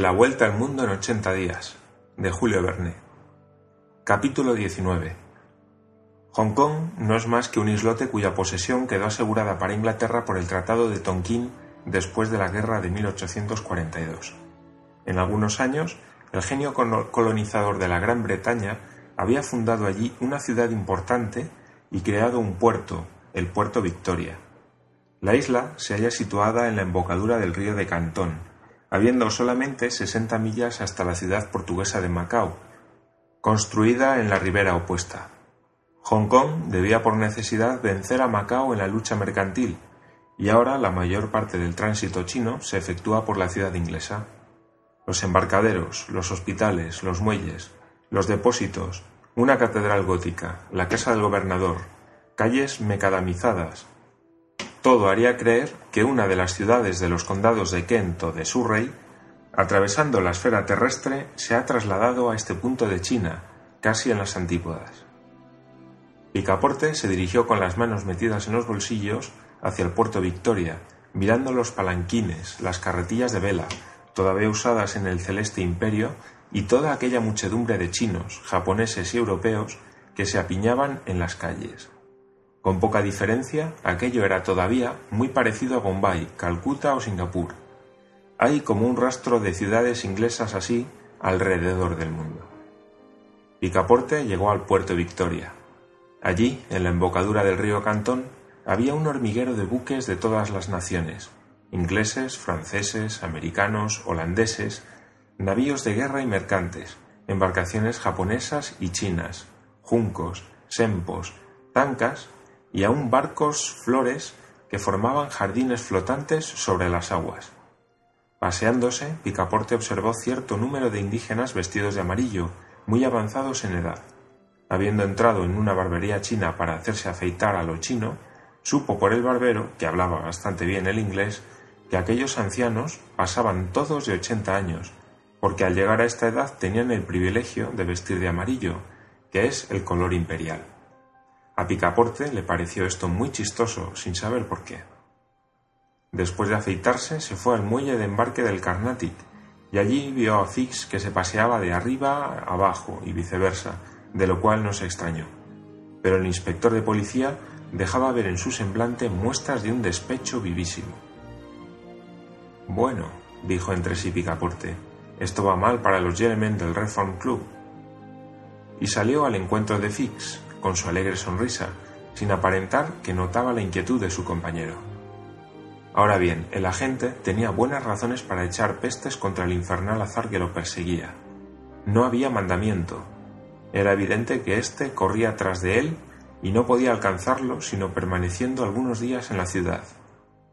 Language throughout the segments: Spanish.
La vuelta al mundo en 80 días, de Julio Verne. Capítulo 19. Hong Kong no es más que un islote cuya posesión quedó asegurada para Inglaterra por el Tratado de Tonkin después de la guerra de 1842. En algunos años, el genio colonizador de la Gran Bretaña había fundado allí una ciudad importante y creado un puerto, el puerto Victoria. La isla se halla situada en la embocadura del río de Cantón, habiendo solamente 60 millas hasta la ciudad portuguesa de Macao, construida en la ribera opuesta. Hong Kong debía por necesidad vencer a Macao en la lucha mercantil, y ahora la mayor parte del tránsito chino se efectúa por la ciudad inglesa. Los embarcaderos, los hospitales, los muelles, los depósitos, una catedral gótica, la casa del gobernador, calles mecadamizadas, todo haría creer que una de las ciudades de los condados de Kent o de Surrey, atravesando la esfera terrestre, se ha trasladado a este punto de China, casi en las antípodas. Picaporte se dirigió con las manos metidas en los bolsillos hacia el puerto Victoria, mirando los palanquines, las carretillas de vela, todavía usadas en el celeste imperio, y toda aquella muchedumbre de chinos, japoneses y europeos que se apiñaban en las calles. Con poca diferencia, aquello era todavía muy parecido a Bombay, Calcuta o Singapur. Hay como un rastro de ciudades inglesas así alrededor del mundo. Picaporte llegó al puerto Victoria. Allí, en la embocadura del río Cantón, había un hormiguero de buques de todas las naciones, ingleses, franceses, americanos, holandeses, navíos de guerra y mercantes, embarcaciones japonesas y chinas, juncos, sempos, tancas y aún barcos flores que formaban jardines flotantes sobre las aguas. Paseándose, Picaporte observó cierto número de indígenas vestidos de amarillo, muy avanzados en edad. Habiendo entrado en una barbería china para hacerse afeitar a lo chino, supo por el barbero, que hablaba bastante bien el inglés, que aquellos ancianos pasaban todos de ochenta años, porque al llegar a esta edad tenían el privilegio de vestir de amarillo, que es el color imperial. A Picaporte le pareció esto muy chistoso, sin saber por qué. Después de afeitarse, se fue al muelle de embarque del Carnatic, y allí vio a Fix que se paseaba de arriba a abajo y viceversa, de lo cual no se extrañó. Pero el inspector de policía dejaba ver en su semblante muestras de un despecho vivísimo. Bueno, dijo entre sí Picaporte, esto va mal para los gentlemen del Reform Club. Y salió al encuentro de Fix, con su alegre sonrisa, sin aparentar que notaba la inquietud de su compañero. Ahora bien, el agente tenía buenas razones para echar pestes contra el infernal azar que lo perseguía. No había mandamiento. Era evidente que éste corría tras de él y no podía alcanzarlo sino permaneciendo algunos días en la ciudad.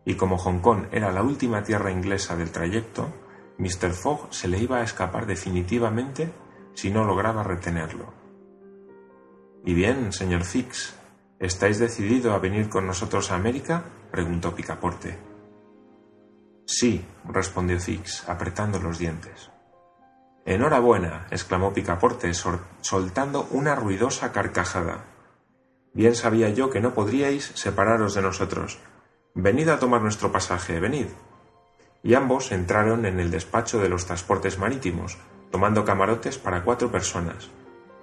Y como Hong Kong era la última tierra inglesa del trayecto, Mr. Fogg se le iba a escapar definitivamente si no lograba retenerlo. ¿Y bien, señor Fix, estáis decidido a venir con nosotros a América? preguntó Picaporte. Sí, respondió Fix, apretando los dientes. Enhorabuena, exclamó Picaporte, soltando una ruidosa carcajada. Bien sabía yo que no podríais separaros de nosotros. Venid a tomar nuestro pasaje, venid. Y ambos entraron en el despacho de los transportes marítimos, tomando camarotes para cuatro personas,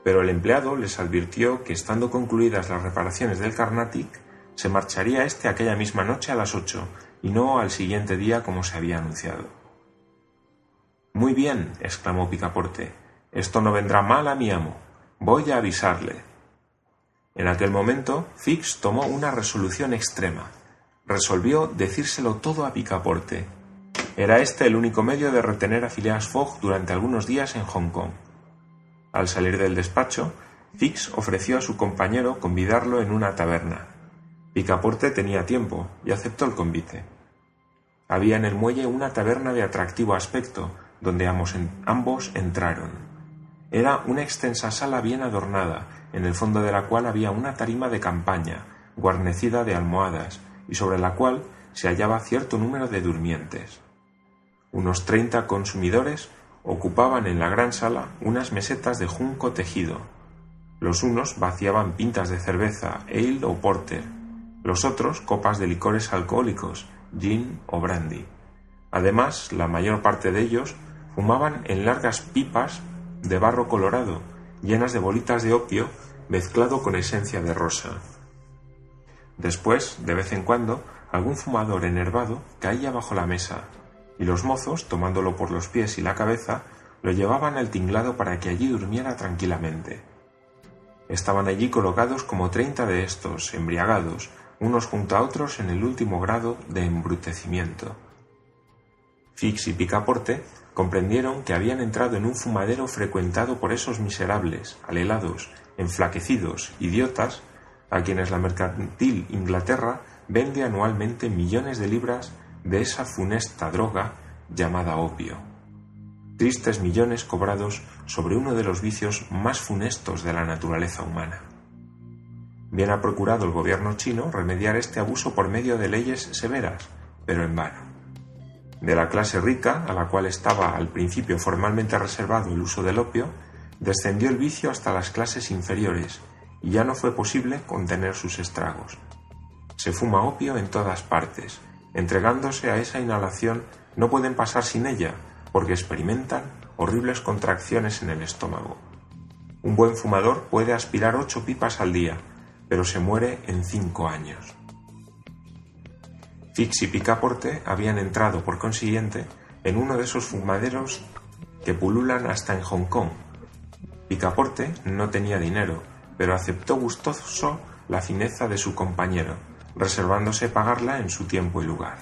pero el empleado les advirtió que estando concluidas las reparaciones del Carnatic, se marcharía éste aquella misma noche a las ocho y no al siguiente día como se había anunciado. Muy bien, exclamó Picaporte, esto no vendrá mal a mi amo. Voy a avisarle. En aquel momento, Fix tomó una resolución extrema. Resolvió decírselo todo a Picaporte. Era este el único medio de retener a Phileas Fogg durante algunos días en Hong Kong. Al salir del despacho, Fix ofreció a su compañero convidarlo en una taberna. Picaporte tenía tiempo y aceptó el convite. Había en el muelle una taberna de atractivo aspecto, donde ambos, ambos entraron. Era una extensa sala bien adornada, en el fondo de la cual había una tarima de campaña, guarnecida de almohadas, y sobre la cual se hallaba cierto número de durmientes. Unos treinta consumidores ocupaban en la gran sala unas mesetas de junco tejido. Los unos vaciaban pintas de cerveza, ale o porter, los otros copas de licores alcohólicos, gin o brandy. Además, la mayor parte de ellos fumaban en largas pipas de barro colorado, llenas de bolitas de opio mezclado con esencia de rosa. Después, de vez en cuando, algún fumador enervado caía bajo la mesa, y los mozos, tomándolo por los pies y la cabeza, lo llevaban al tinglado para que allí durmiera tranquilamente. Estaban allí colocados como treinta de estos, embriagados, unos junto a otros en el último grado de embrutecimiento. Fix y Picaporte comprendieron que habían entrado en un fumadero frecuentado por esos miserables, alelados, enflaquecidos, idiotas, a quienes la mercantil Inglaterra vende anualmente millones de libras de esa funesta droga llamada opio. Tristes millones cobrados sobre uno de los vicios más funestos de la naturaleza humana. Bien ha procurado el gobierno chino remediar este abuso por medio de leyes severas, pero en vano. De la clase rica, a la cual estaba al principio formalmente reservado el uso del opio, descendió el vicio hasta las clases inferiores y ya no fue posible contener sus estragos. Se fuma opio en todas partes. Entregándose a esa inhalación no pueden pasar sin ella porque experimentan horribles contracciones en el estómago. Un buen fumador puede aspirar ocho pipas al día, pero se muere en cinco años. Fix y Picaporte habían entrado, por consiguiente, en uno de esos fumaderos que pululan hasta en Hong Kong. Picaporte no tenía dinero, pero aceptó gustoso la fineza de su compañero, reservándose pagarla en su tiempo y lugar.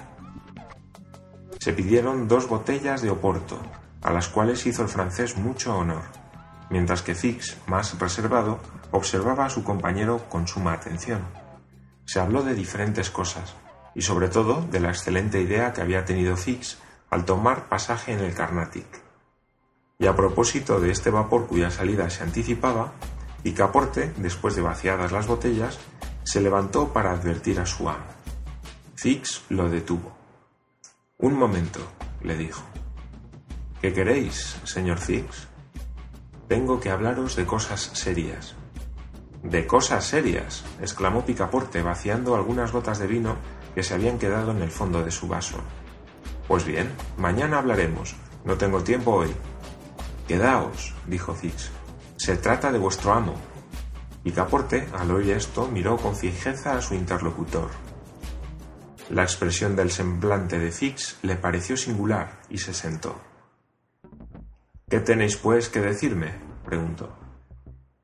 Se pidieron dos botellas de Oporto, a las cuales hizo el francés mucho honor, mientras que Fix, más reservado, observaba a su compañero con suma atención. Se habló de diferentes cosas, y sobre todo de la excelente idea que había tenido Fix al tomar pasaje en el Carnatic. Y a propósito de este vapor cuya salida se anticipaba, Picaporte, después de vaciadas las botellas, se levantó para advertir a su amo. Fix lo detuvo. Un momento, le dijo. ¿Qué queréis, señor Fix? Tengo que hablaros de cosas serias. De cosas serias, exclamó Picaporte, vaciando algunas gotas de vino que se habían quedado en el fondo de su vaso. Pues bien, mañana hablaremos. No tengo tiempo hoy. Quedaos, dijo Fix. Se trata de vuestro amo. Picaporte, al oír esto, miró con fijeza a su interlocutor. La expresión del semblante de Fix le pareció singular y se sentó. ¿Qué tenéis, pues, que decirme? preguntó.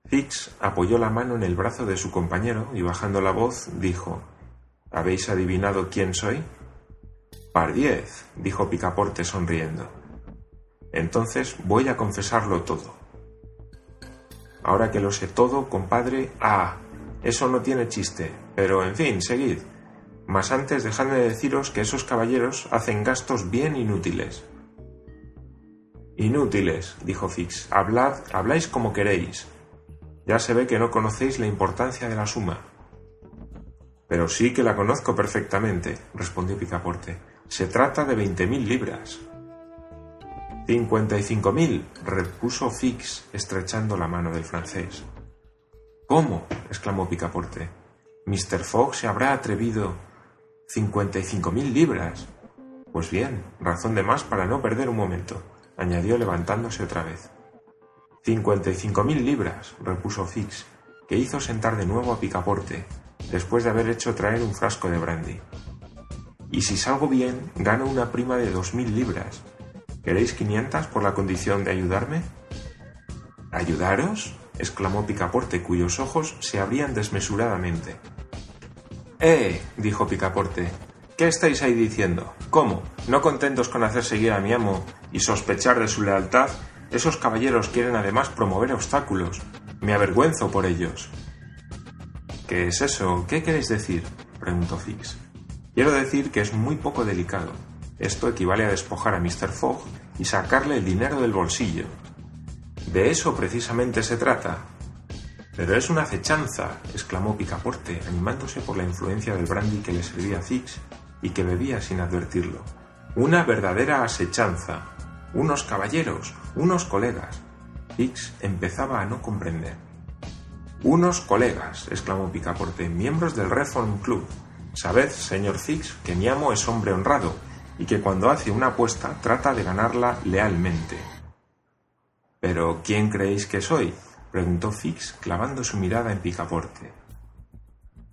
Fix apoyó la mano en el brazo de su compañero y bajando la voz dijo ¿Habéis adivinado quién soy? Pardiez, dijo Picaporte sonriendo. Entonces voy a confesarlo todo. Ahora que lo sé todo, compadre, ah, eso no tiene chiste, pero en fin, seguid. Mas antes dejadme deciros que esos caballeros hacen gastos bien inútiles. Inútiles, dijo Fix. Hablad, habláis como queréis. Ya se ve que no conocéis la importancia de la suma. Pero sí que la conozco perfectamente, respondió Picaporte. Se trata de veinte mil libras. Cincuenta y cinco mil, repuso Fix, estrechando la mano del francés. ¿Cómo? exclamó Picaporte. Mr. Fogg se habrá atrevido. Cincuenta mil libras. Pues bien, razón de más para no perder un momento, añadió levantándose otra vez. Cincuenta y cinco mil libras, repuso Fix, que hizo sentar de nuevo a Picaporte, después de haber hecho traer un frasco de brandy. Y si salgo bien, gano una prima de dos mil libras, ¿Queréis quinientas por la condición de ayudarme? ¿Ayudaros? exclamó Picaporte, cuyos ojos se abrían desmesuradamente. ¡Eh! dijo Picaporte. ¿Qué estáis ahí diciendo? ¿Cómo? ¿No contentos con hacer seguir a mi amo y sospechar de su lealtad? Esos caballeros quieren además promover obstáculos. Me avergüenzo por ellos. ¿Qué es eso? ¿Qué queréis decir? preguntó Fix. Quiero decir que es muy poco delicado. Esto equivale a despojar a Mr. Fogg y sacarle el dinero del bolsillo. De eso precisamente se trata. Pero es una acechanza, exclamó Picaporte, animándose por la influencia del brandy que le servía Fix y que bebía sin advertirlo. Una verdadera asechanza. Unos caballeros, unos colegas. Fix empezaba a no comprender. Unos colegas, exclamó Picaporte, miembros del Reform Club. Sabed, señor Fix, que mi amo es hombre honrado y que cuando hace una apuesta trata de ganarla lealmente. ¿Pero quién creéis que soy? preguntó Fix, clavando su mirada en Picaporte.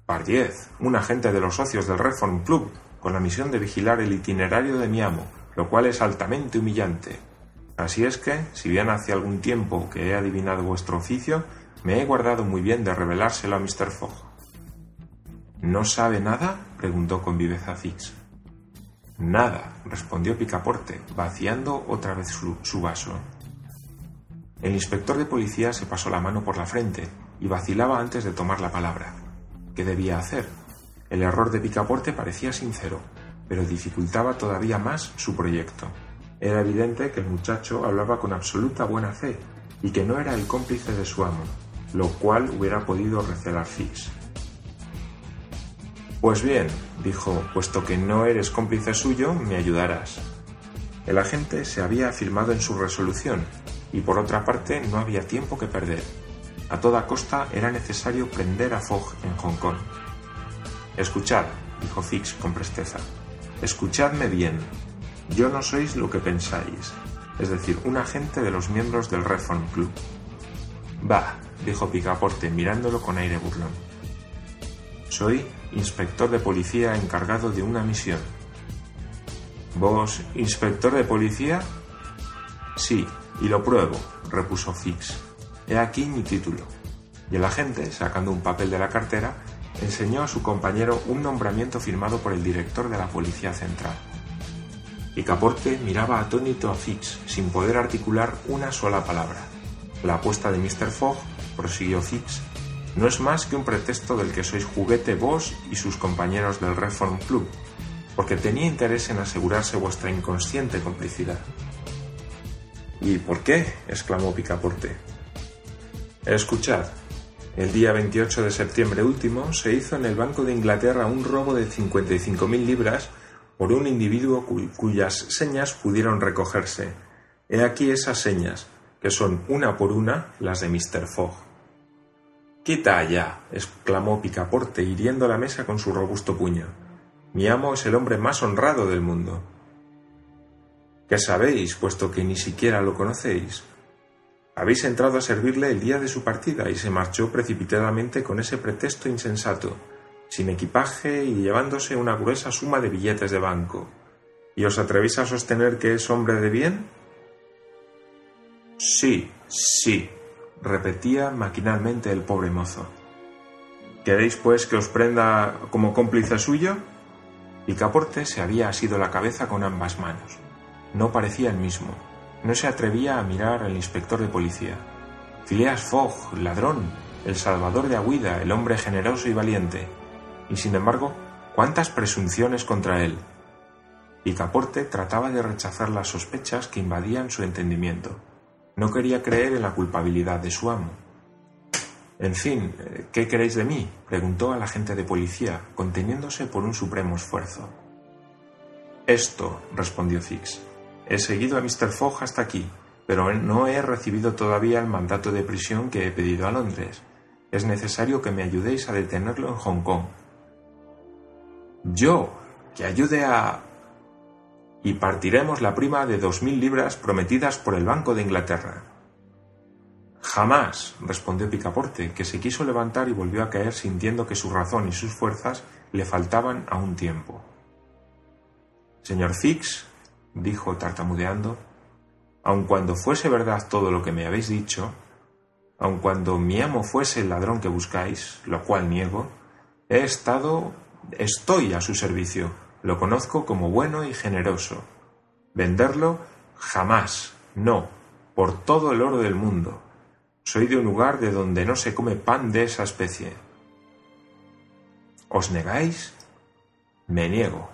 Pardiez, un agente de los socios del Reform Club, con la misión de vigilar el itinerario de mi amo, lo cual es altamente humillante. Así es que, si bien hace algún tiempo que he adivinado vuestro oficio, me he guardado muy bien de revelárselo a Mr. Fogg. ¿No sabe nada? preguntó con viveza Fix. Nada, respondió Picaporte, vaciando otra vez su, vaso. El inspector de policía se pasó la mano por la frente y vacilaba antes de tomar la palabra. ¿Qué debía hacer? El error de Picaporte parecía sincero, pero dificultaba todavía más su proyecto. Era evidente que el muchacho hablaba con absoluta buena fe y que no era el cómplice de su amo, lo cual hubiera podido recelar Fix. Pues bien, dijo, puesto que no eres cómplice suyo, me ayudarás. El agente se había afirmado en su resolución y por otra parte no había tiempo que perder. A toda costa era necesario prender a Fogg en Hong Kong. Escuchad, dijo Fix con presteza. Escuchadme bien. Yo no sois lo que pensáis, es decir, un agente de los miembros del Reform Club. Bah, dijo Picaporte mirándolo con aire burlón. Soy inspector de policía encargado de una misión. ¿Vos, inspector de policía? Sí, y lo pruebo, repuso Fix. He aquí mi título. Y el agente, sacando un papel de la cartera, enseñó a su compañero un nombramiento firmado por el director de la Policía Central. Picaporte miraba atónito a Fix, sin poder articular una sola palabra. La apuesta de Mr. Fogg, prosiguió Fix, no es más que un pretexto del que sois juguete vos y sus compañeros del Reform Club, porque tenía interés en asegurarse vuestra inconsciente complicidad. ¿Y por qué? exclamó Picaporte. Escuchad, el día 28 de septiembre último se hizo en el Banco de Inglaterra un robo de 55.000 libras por un individuo cuyas señas pudieron recogerse. He aquí esas señas, que son una por una las de Mr. Fogg. Quita allá, exclamó Picaporte, hiriendo la mesa con su robusto puño. Mi amo es el hombre más honrado del mundo. ¿Qué sabéis, puesto que ni siquiera lo conocéis? Habéis entrado a servirle el día de su partida y se marchó precipitadamente con ese pretexto insensato, sin equipaje y llevándose una gruesa suma de billetes de banco. ¿Y os atrevéis a sostener que es hombre de bien? Sí, sí, repetía maquinalmente el pobre mozo. ¿Queréis, pues, que os prenda como cómplice suyo? Picaporte se había asido la cabeza con ambas manos. No parecía el mismo. No se atrevía a mirar al inspector de policía. Phileas Fogg, ladrón, el salvador de Aguida, el hombre generoso y valiente. Y sin embargo, cuántas presunciones contra él. Picaporte trataba de rechazar las sospechas que invadían su entendimiento. No quería creer en la culpabilidad de su amo. En fin, ¿qué queréis de mí? preguntó al agente de policía, conteniéndose por un supremo esfuerzo. Esto, respondió Fix. He seguido a Mr. Fogg hasta aquí, pero no he recibido todavía el mandato de prisión que he pedido a Londres. Es necesario que me ayudéis a detenerlo en Hong Kong. Yo, que ayude a... Y partiremos la prima de dos mil libras prometidas por el Banco de Inglaterra. Jamás, respondió Picaporte, que se quiso levantar y volvió a caer sintiendo que su razón y sus fuerzas le faltaban a un tiempo. Señor Fix, dijo tartamudeando, aun cuando fuese verdad todo lo que me habéis dicho, aun cuando mi amo fuese el ladrón que buscáis, lo cual niego, he estado, estoy a su servicio, lo conozco como bueno y generoso. Venderlo, jamás, no, por todo el oro del mundo. Soy de un lugar de donde no se come pan de esa especie. ¿Os negáis? Me niego.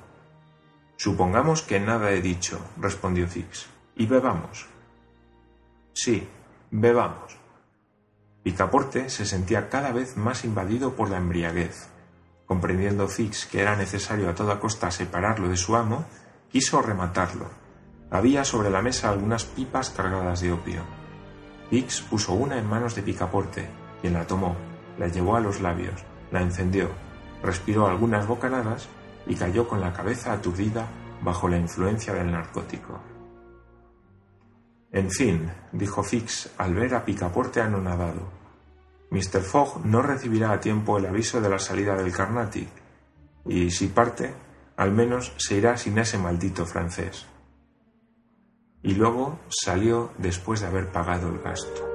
Supongamos que nada he dicho, respondió Fix, y bebamos. Sí, bebamos. Picaporte se sentía cada vez más invadido por la embriaguez. Comprendiendo Fix que era necesario a toda costa separarlo de su amo, quiso rematarlo. Había sobre la mesa algunas pipas cargadas de opio. Fix puso una en manos de Picaporte, quien la tomó, la llevó a los labios, la encendió, respiró algunas bocanadas y cayó con la cabeza aturdida bajo la influencia del narcótico. En fin, dijo Fix al ver a Picaporte anonadado, Mr. Fogg no recibirá a tiempo el aviso de la salida del Carnatic, y si parte, al menos se irá sin ese maldito francés. Y luego salió después de haber pagado el gasto.